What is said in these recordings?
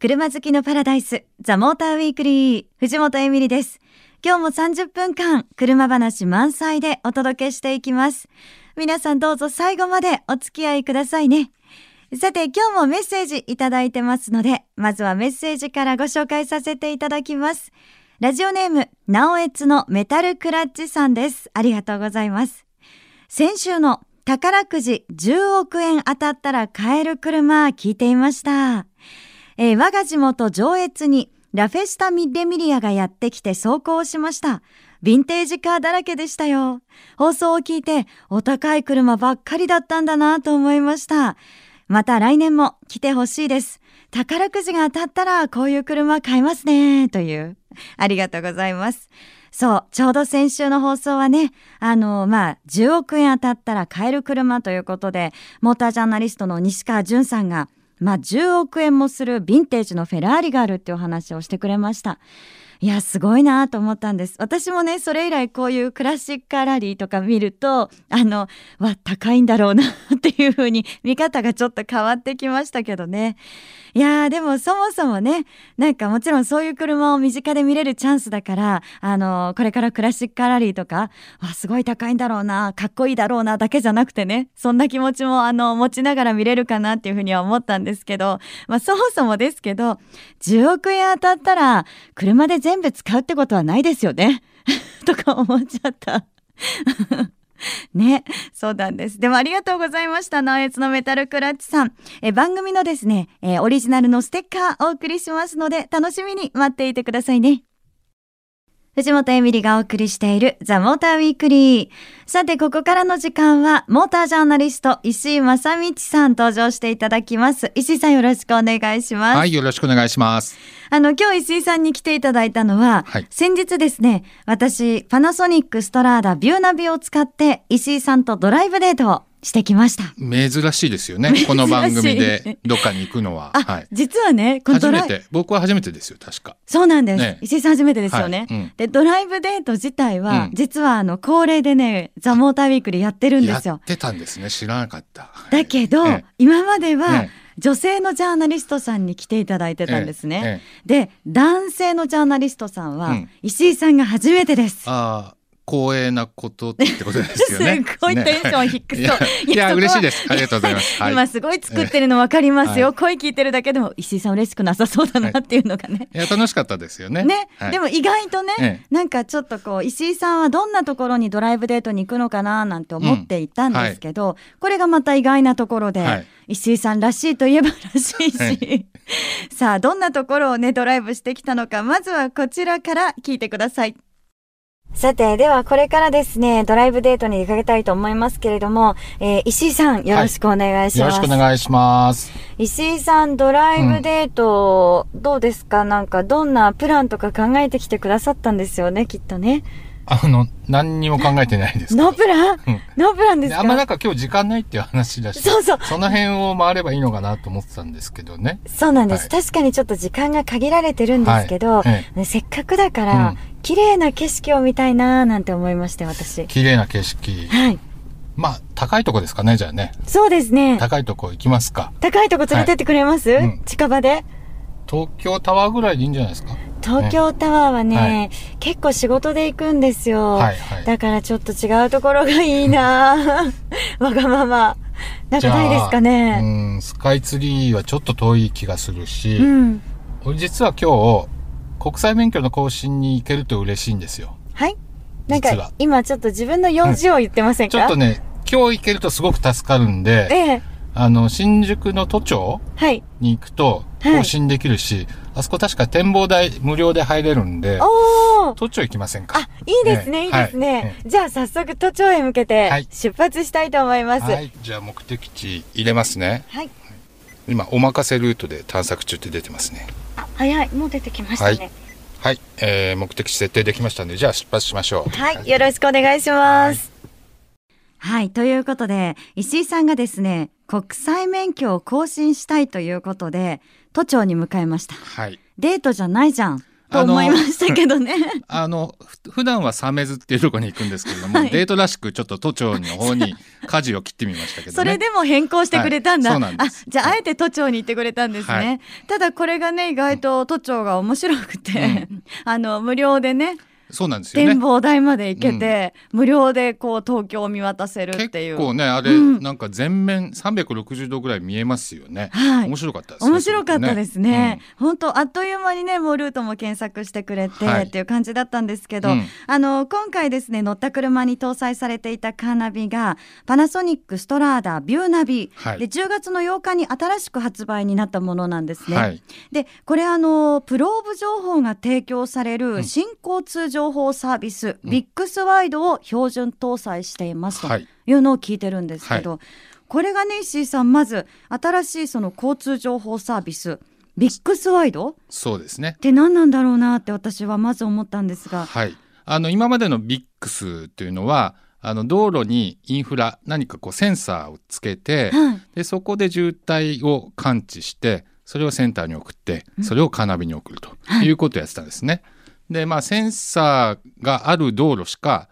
車好きのパラダイス、ザ・モーターウィークリー、藤本エミリです。今日も30分間、車話満載でお届けしていきます。皆さんどうぞ最後までお付き合いくださいね。さて、今日もメッセージいただいてますので、まずはメッセージからご紹介させていただきます。ラジオネーム、なおえつのメタルクラッチさんです。ありがとうございます。先週の宝くじ10億円当たったら買える車聞いていました。えー我が地元上越にラフェスタ・ミッレミリアがやってきて走行しました。ヴィンテージカーだらけでしたよ。放送を聞いてお高い車ばっかりだったんだなと思いました。また来年も来てほしいです。宝くじが当たったらこういう車買いますね。という。ありがとうございます。そう、ちょうど先週の放送はね、あの、まあ、10億円当たったら買える車ということで、モータージャーナリストの西川淳さんが、まあ、10億円もするヴィンテージのフェラーリがあるっていうお話をしてくれました。いや、すごいなと思ったんです。私もね、それ以来こういうクラシックカラリーとか見ると、あの、わ、高いんだろうなっていう風に見方がちょっと変わってきましたけどね。いやー、でもそもそもね、なんかもちろんそういう車を身近で見れるチャンスだから、あの、これからクラシックカラリーとか、わ、すごい高いんだろうな、かっこいいだろうな、だけじゃなくてね、そんな気持ちもあの、持ちながら見れるかなっていう風には思ったんですけど、まあそもそもですけど、10億円当たったら、車で全全部使うってことはないですよね。とか思っちゃった。ね、そうなんです。でもありがとうございました。ナオエツのメタルクラッチさん。え番組のですね、えーオリジナルのステッカーお送りしますので、楽しみに待っていてくださいね。藤本エミリがお送りしているザ・モーターウィークリー。さて、ここからの時間は、モータージャーナリスト、石井正道さん登場していただきます。石井さんよろしくお願いします。はい、よろしくお願いします。あの、今日石井さんに来ていただいたのは、はい先日ですね、私、パナソニックストラーダビューナビを使って、石井さんとドライブデートをしてきました。珍しいですよね。この番組でどっかに行くのは。あ、はい。実はね、このドライ初めて、僕は初めてですよ、確か。そうなんです、ね石井さん初めてですよね。はいうんで、ドライブデート自体は、うん実はあの、恒例でね、ザ・モーターウィークリーやってるんですよやっ。てたんですね。知らなかった。だけど、ええ今までは、ええ女性のジャーナリストさんに来ていただいてたんですね。ええで、男性のジャーナリストさんは、うん石井さんが初めてです。ああ、光栄なことってことですよね。すごいテンション低そうねいや嬉しいです。ありがとうございます。はい。今すごい作ってるの分かりますよ、はい声聞いてるだけでも石井さん嬉しくなさそうだなっていうのがね。いや、楽しかったですよね。ね、はいでも意外とね、えなんかちょっとこう石井さんはどんなところにドライブデートに行くのかななんて思っていたんですけど、これがまた意外なところで、はい石井さんらしいといえばらしいし、はい さあどんなところをねドライブしてきたのかまずはこちらから聞いてください。さて、ではこれからですね、ドライブデートに出かけたいと思いますけれども、えー石井さんよろしくお願いします。よろしくお願いします。石井さん、ドライブデート、どうですか？なんか、どんなプランとか考えてきてくださったんですよね、きっとね。あの、何にも考えてないです。ノープラン？うんノープランですか？であんまなんか今日時間ないっていう話だし、そうそうその辺を回ればいいのかなと思ってたんですけどね。そうなんです、はい確かにちょっと時間が限られてるんですけど、はいせっかくだから、うん綺麗な景色を見たいなーなんて思いまして、私。綺麗な景色。はい。まあ、高いとこですかね、じゃあね。そうですね。高いとこ行きますか。高いとこ連れてってくれます、うん近場で？東京タワーぐらいでいいんじゃないですか？東京タワーはね、はい結構仕事で行くんですよ。はいはいだからちょっと違うところがいいなぁ わがまま。なんかないですかね？うん、スカイツリーはちょっと遠い気がするし、うん。俺実は今日、国際免許の更新に行けると嬉しいんですよ。はいなんか今ちょっと自分の用事を言ってませんか、ちょっとね、今日行けるとすごく助かるんで、ええ。あの、新宿の都庁はい。に行くとはい更新できるし、あそこ確か展望台無料で入れるんで、おー都庁行きませんか？あ、いいですね、ええいいですね。はいえじゃあ早速都庁へ向けてはい出発したいと思います。は。はいい、じゃあ目的地入れますね。はい。今、お任せルートで探索中って出てますね。あ、早い。もう出てきましたね。はい、えー、目的地設定できましたんで、じゃあ出発しましょう。はい。よろしくお願いします。はい。ということで、石井さんがですね、国際免許を更新したいということで、都庁に向かいました。はい。デートじゃないじゃん。と思いましたけどね。あの、ふ普段はサメズっていうところに行くんですけれども、はいデートらしくちょっと都庁の方に 舵を切ってみましたけどね。それでも変更してくれたんだ。はいそうなんですあ、じゃああえて都庁に行ってくれたんですね。はいただこれがね意外と都庁が面白くて、あの無料でねそうなんですよね展。望台まで行けて、無料でこう東京を見渡せるっていう。結構ね、あれ、うんなんか全面360度ぐらい見えますよね。はい面白かったですね。面白かったですねす。本当、あっという間にねもうルートも検索してくれて、はいっていう感じだったんですけど、うんあの今回ですね乗った車に搭載されていたカーナビがパナソニックストラーダビューナビ、はいで10月の8日に新しく発売になったものなんですね。はい。でこれあのプローブ情報が提供されるん新交通情報サービス、ビックスワイドを標準搭載していますとはい。いうのを聞いてるんですけど、これがね石井さんまず新しいその交通情報サービスビックスワイドっそうですね。て何なんだろうなって私はまず思ったんですが、はい。あの、今までのビックスというのは、あの、道路にインフラ、何かこうセンサーをつけて、はい。で、そこで渋滞を感知して、それをセンターに送って、それをカーナビに送るということをやってたんですね。で、まあ、センサーがある道路しか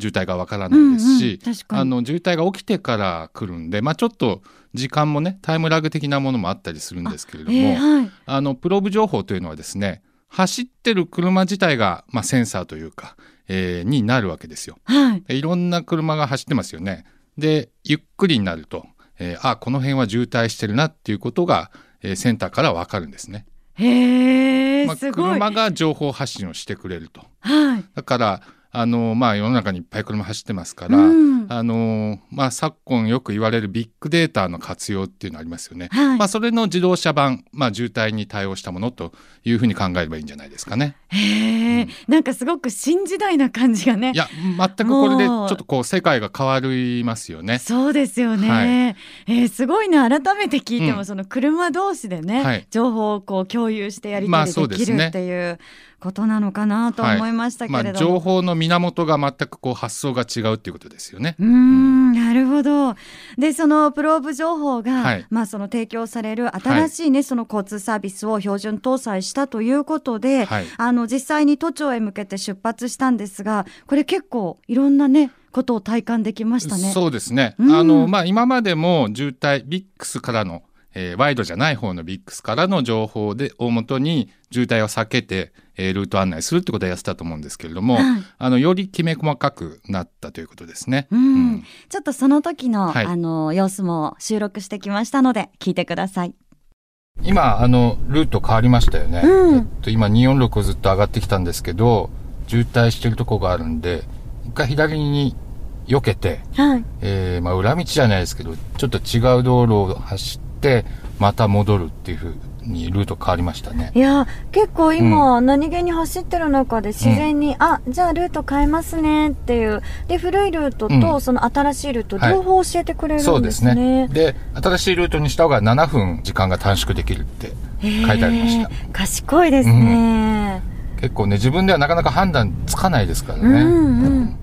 渋滞がわからないですし、うんうんあの、渋滞が起きてから来るんで、まあ、ちょっと時間もね、タイムラグ的なものもあったりするんですけれども、えーはいあの、プローブ情報というのはですね、走ってる車自体が、まあ、センサーというか、えーになるわけですよ。はいでいろんな車が走ってますよね。で、ゆっくりになると、えーあ、この辺は渋滞してるなっていうことが、えーセンターからわかるんですね。へえ、まあ、すごい。車が情報発信をしてくれると。はい。だから、あの、まあ、世の中にいっぱい車走ってますから、うんあの、まあ、昨今よく言われるビッグデータの活用っていうのありますよね。はいまあ、それの自動車版、まあ、渋滞に対応したものというふうに考えればいいんじゃないですかね。へえ、なんかすごく新時代な感じがねい。や、全くこれでちょっとこう、世界が変わりますよね。そうですよね。はえーすごいね。改めて聞いても、うんその車同士でね、はい情報をこう共有してやりまあ取りできるねっていうことなのかなと思いましたけまあ、れども。情報の源が全くこう発想が違うっていうことですよね。うーんなるほど。で、そのプローブ情報が、はいまあその提供される新しいね、その交通サービスを標準搭載したということで、はいあの実際に都庁へ向けて出発したんですが、これ結構いろんなね、ことを体感できましたね。そうですね。うんあの、まあ、今までも渋滞、ビックスからの、えーワイドじゃない方のビックスからの情報で、大元に渋滞を避けて、えールート案内するってことはやってたと思うんですけれども、はいあの、よりきめ細かくなったということですね。うんうんちょっとその時の、はいあの様子も収録してきましたので聞いてください。今、あの、ルート変わりましたよね。うんえっと、今、246をずっと上がってきたんですけど、渋滞してるとこがあるんで、一回左に避けて、はい。えーまあ、裏道じゃないですけど、ちょっと違う道路を走って、また戻るっていうふうにルート変わりましたね。いや結構今、何気に走ってる中で自然に、あじゃあルート変えますねっていう。で古いルートと、うん。その新しいルートはい。両方教えてくれるそうでんですすね。ね。で、新しいルートにした方が7分時間が短縮できるって書いてありました。賢いですね。結構ね、自分ではなかなか判断つかないですからね。うん。うん。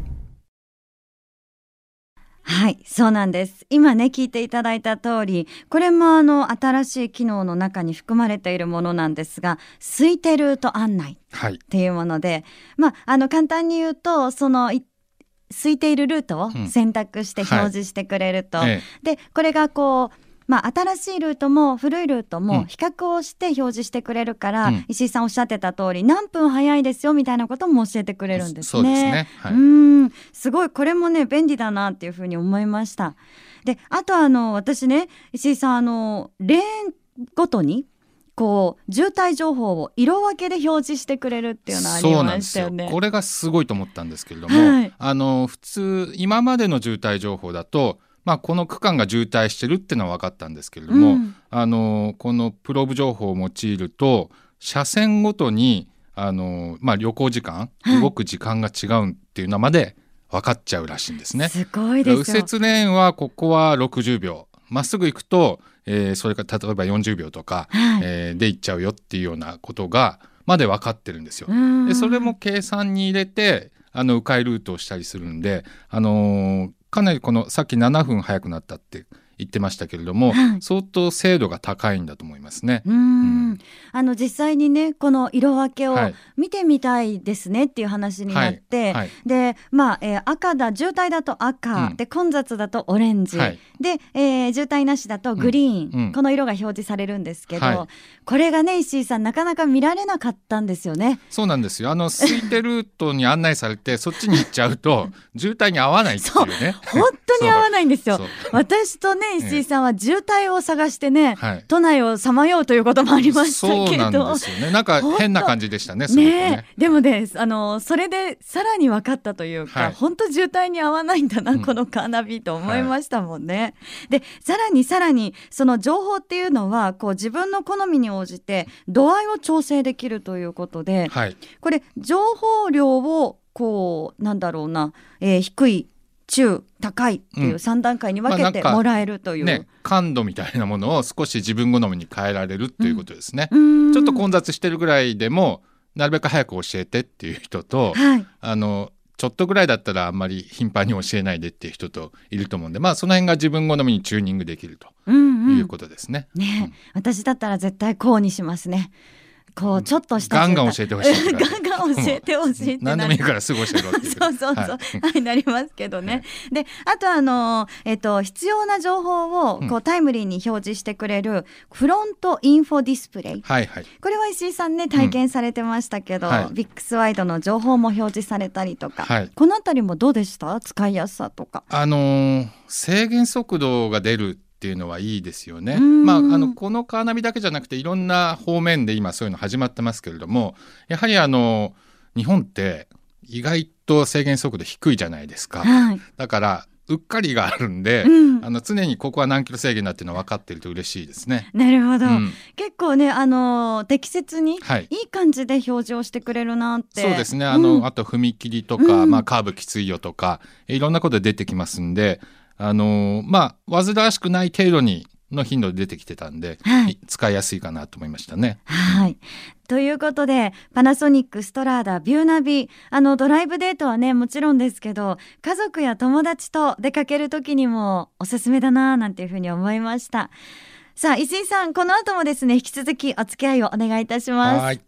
はい、そうなんです。今ね、聞いていただいた通り、これもあの、新しい機能の中に含まれているものなんですが、空いてルート案内はい。っていうもので、まあ、あの、簡単に言うと、その、い空いているルートをうん選択してはい表示してくれると、えで、これがこう、まあ、新しいルートも古いルートうんも比較をして表示してくれるから、うん石井さんおっしゃってた通り何分早いですよみたいなことも教えてくれるんですね。そうですねはいうーんすごいこれもね便利だなっていうふうに思いました。であとあの私ね石井さんあのレーンごとにこう渋滞情報を色分けで表示してくれるっていうのありそうなんまですよしたよね。。これがすごいと思ったんですけれども、はいあの、普通、今までの渋滞情報だと、まあ、この区間が渋滞してるっていうのは分かったんですけれども、うんあの、このプローブ情報を用いると、車線ごとに、あの、まあ、旅行時間、はい動く時間が違うっていうのまで分かっちゃうらしいんですね。すごいですよ。右折レーンはここは60秒まっすぐ行くと、えーそれから例えば40秒とか、はいえーで行っちゃうよっていうようなことがまで分かってるんですよ。うんでそれも計算に入れてあの迂回ルートをしたりするんで、あのーかなりこのさっき7分早くなったって言ってましたけれども、はい。相当精度が高いんだと思いますね。うーん。あの実際にねこの色分けをはい。見てみたいですねっていう話になって、はい。でまあ、えー赤だ渋滞だと赤、うん。で混雑だとオレンジ、はい。で、えー渋滞なしだとグリーン、うん。うんこの色が表示されるんですけど、はい。これがね石井さんなかなか見られなかったんですよね。そうなんですよ。あの空いてルートに案内されて そっちに行っちゃうと渋滞に合わないっていうね。本当に合わないんですよ。私とね石井さんは渋滞を探してね、はい。都内をさまようということもありましたそうなんけどですよね。なんか変な感じでしたね。ねね。えでもねあのそれでさらに分かったというか、はい本当渋滞に合わないんだな、うんこのカーナビと思いましたもんね。でさらにさらにその情報っていうのはこう自分の好みに応じて度合いを調整できるということではい。これ情報量をこうなんだろうな、えー低い中高いっていううん3段階に分けてもらえるという。ね、感度みたいなものを少し自分好みに変えられるっていうことですね。うーんちょっと混雑してるぐらいでもなるべく早く教えてっていう人と、はいあのちょっとぐらいだったらあんまり頻繁に教えないでっていう人といると思うんで、まあその辺が自分好みにチューニングできるとうんうんいうことですね。ね、私だったら絶対こうにしますね。こうちょっとしたガンガン教えてほしい ガンガン教えてほしいって何でもいいからすぐ教えろ。そうそうそう、ははいい、なりますけどね。で、あとあのえっと必要な情報をこううタイムリーに表示してくれるフロントインフォディスプレイ。はいはい。これは石井さんね体験されてましたけど、うん。はい。ビックスワイドの情報も表示されたりとか、はい。このあたりもどうでした？使いやすさとか。あのー制限速度が出るっていうのはいいですよね。うんまあ、あのこのカーナビだけじゃなくていろんな方面で今そういうの始まってますけれどもやはりあの日本って意外と制限速度低いじゃないですか。はい。だからうっかりがあるんで、うんあの常にここは何キロ制限だっていうのは分かってると嬉しいですね。なるほど。うん結構ねあの適切にはい。いい感じで表示をしてくれるなって。そうですねあの、うんあと踏切とか、うんまあ、カーブきついよとかいろんなことで出てきますんであのまあ煩わしくない程度にの頻度で出てきてたんで、はい使いやすいかなと思いましたね。はい。ということで、パナソニックストラーダビューナビ、あのドライブデートはね、もちろんですけど、家族や友達と出かける時にもおすすめだなぁなんていうふうに思いました。さあ、石井さん、この後もですね、引き続きお付き合いをお願いいたします。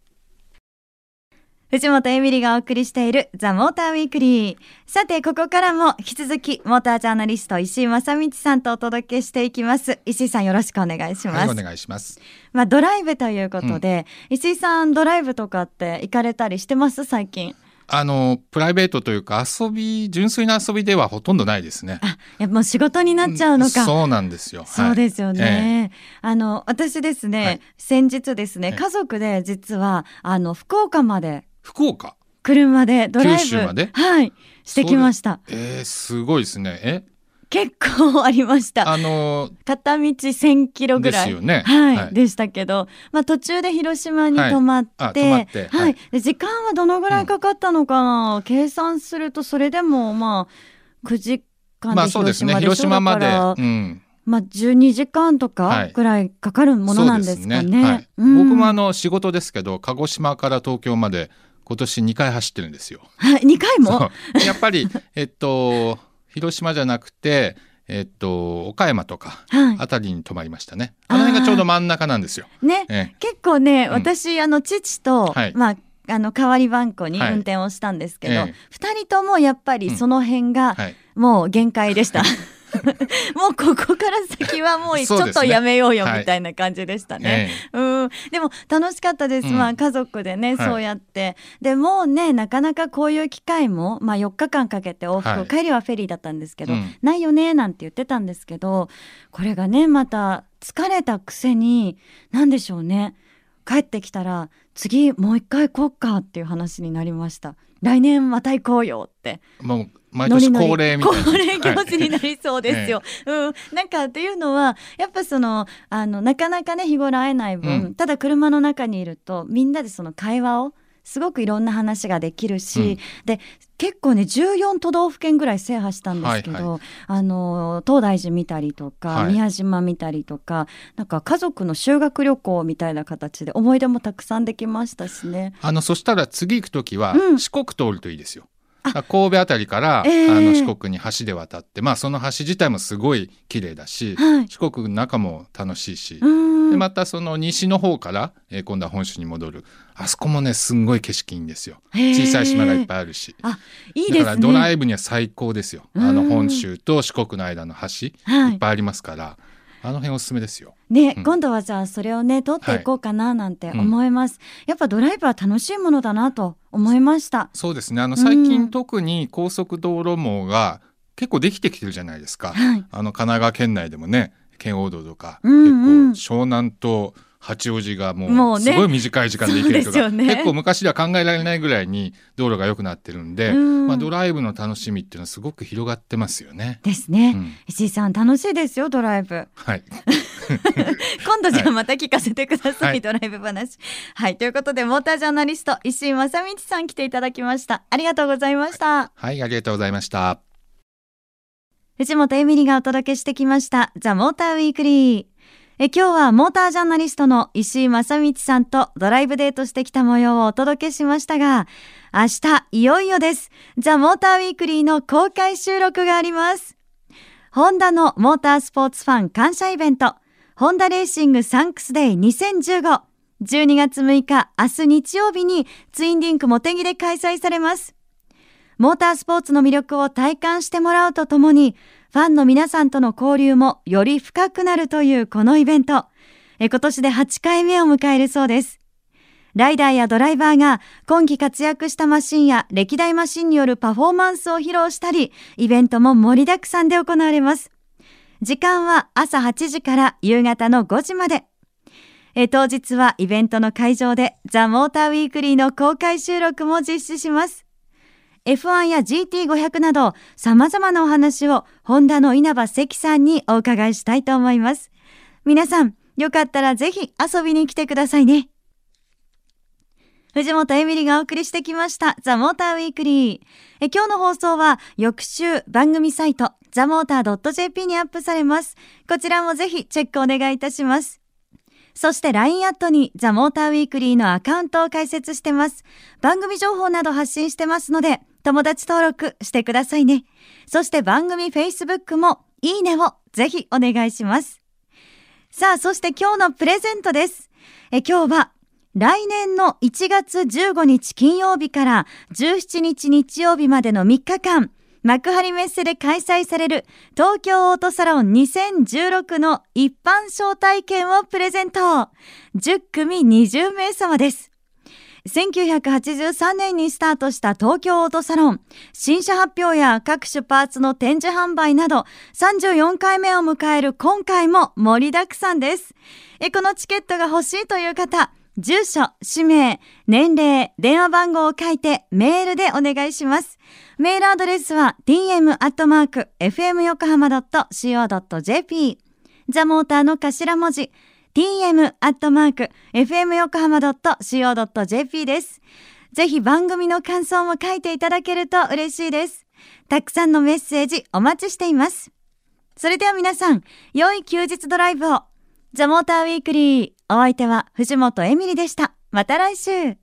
はい藤本エミリがお送りしているザ・モーターウィークリー。さて、ここからも引き続き、モータージャーナリスト石井正道さんとお届けしていきます。石井さん、よろしくお願いします。はい、お願いします。まあ、ドライブということで、石井さんドライブとかって行かれたりしてます？最近あのプライベートというか遊び純粋な遊びではほとんどないですね。あやっぱもう仕事になっちゃうのか、そうなんですよ。そうですよね、あの私ですね、はい先日ですねええ家族で実はあの福岡まで福岡？車でドライブ。はい。してきました。えー、すごいですね。え、結構ありました。あの片道1000キロぐらい。ですよね。はい、はい。でしたけど、まあ、途中で広島に泊まって、はいって。はい。時間はどのぐらいかかったのかな、計算するとそれでもまあ9時間まあでそうですね。広島で。広島まで、うん、まあ、12時間とはい。かぐらいかかるものなんですかね。はい。うん。僕もあの仕事ですけど、鹿児島から東京まで今年2回走ってるんですよ。はい、2回もやっぱりえっと広島じゃなくて、えっと岡山とかはあたりに泊まりましたね。あの辺がちょうど真ん中なんですよ。い、ね。ええ。結構ね、うん。私あの父と、はい。まああの代わり番号にはい。運転をしたんですけど、ええ。二人ともやっぱりその辺がはい。もう限界でした。もうここから先はもうちょっとやめようよはいみたいな感じでしたね。ええうん、でも楽しかったです、うん。まあ家族でね、はい。そうやって。でもうねなかなかこういう機会も、まあ、4日間かけて往復、はい。帰りはフェリーだったんですけど、うん。ないよねなんて言ってたんですけどこれがねまた疲れたくせに何でしょうね。帰ってきたら次もう一回行こうかっていう話になりました。来年また行こうよって。もう毎年恒例みたいな。恒例行事になはいりそうですよ。うん、なんかっていうのはやっぱそのあのなかなかね日頃会えない分、うんただ車の中にいるとみんなでその会話をすごくいろんな話ができるし、うんで結構ね14都道府県ぐらい制覇したんですけど、はいはあの東大寺見たりとか、はい宮島見たりとかなんか家族の修学旅行みたいな形で思い出もたくさんできましたしね。あのそしたら次行くときはうん四国通るといいですよ。神戸あたりから、ええあの四国に橋で渡って、まあその橋自体もすごい綺麗だし、はい。四国の中も楽しいし、うーん。でまたその西の方から、えー今度は本州に戻る。あそこもねすんごい景色いいんですよ。小さい島がいっぱいあるし。いいですね。だからドライブには最高ですよ。あのうん本州と四国の間の橋、はい。いっぱいありますから、あの辺おすすめですよ。ね、うん。今度はじゃあそれをね取っていこうかななんて思います、やっぱドライブは楽しいものだなと思いました。そうですね。あの最近、うん。特に高速道路網が結構できてきてるじゃないですか。はい。あの神奈川県内でもね、県央道とか、うんうん。結構湘南と八王子がももうすごい短い時間で行けるとか、そうですよね。結構昔では考えられないぐらいに道路が良くなってるんで、うん。まあドライブの楽しみっていうのはすごく広がってますよね。ですね、うん。石井さん楽しいですよドライブ。はい。今度じゃあまた聞かせてください、はい。ドライブ話。はい。ということでモータージャーナリスト石井正道さん来ていただきました。ありがとうございました、はい、ありがとうございました。藤本エミリがお届けしてきましたザ・モーターウィークリー。え今日はモータージャーナリストの石井正道さんとドライブデートしてきた模様をお届けしましたが明日いよいよです。ザ・モーターウィークリーの公開収録があります。ホンダのモータースポーツファン感謝イベントホンダレーシングサンクスデイ2015 12月6日明日日曜日にツインリンクモテギで開催されますモータースポーツの魅力を体感してもらうとともに、ファンの皆さんとの交流もより深くなるというこのイベント。え今年で8回目を迎えるそうです。ライダーやドライバーが今季活躍したマシンや歴代マシンによるパフォーマンスを披露したり、イベントも盛りだくさんで行われます。時間は朝8時から夕方の5時まで。え当日はイベントの会場でザ・モーターウィークリーの公開収録も実施します。F1 や GT500 など様々なお話をホンダの稲葉関さんにお伺いしたいと思います。皆さん、よかったらぜひ遊びに来てくださいね。藤本エミリがお送りしてきましたザ・モーターウィークリー。え今日の放送は翌週番組サイトザ・モーター .jp にアップされます。こちらもぜひチェックお願いいたします。そして LINE アットにザ・モーターウィークリーのアカウントを開設してます。番組情報など発信してますので、友達登録してくださいね。そして番組 Facebook もいいねをぜひお願いします。さあ、そして今日のプレゼントです。え今日は来年の1月15日金曜日から17日日曜日までの3日間、幕張メッセで開催される東京オートサロン2016の一般招待券をプレゼント。10組20名様です。1983年にスタートした東京オートサロン、新車発表や各種パーツの展示販売など34回目を迎える今回も盛りだくさんです。このチケットが欲しいという方、住所、氏名、年齢、電話番号を書いてメールでお願いします。メールアドレスは tm.fmyokohama.co.jp ザモーターの頭文字 tm.fmyokohama.co.jp です。ぜひ番組の感想も書いていただけると嬉しいです。たくさんのメッセージお待ちしています。それでは皆さん、良い休日ドライブを。ザ・モーターウィークリー。お相手は藤本エミリでした。また来週。